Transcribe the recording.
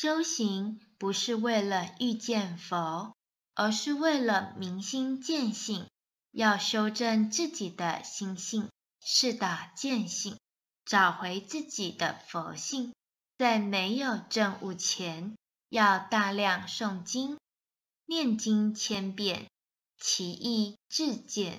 修行不是为了遇见佛，而是为了明心见性。要修正自己的心性，是的见性，找回自己的佛性。在没有证悟前，要大量诵经、念经千遍，其意自见。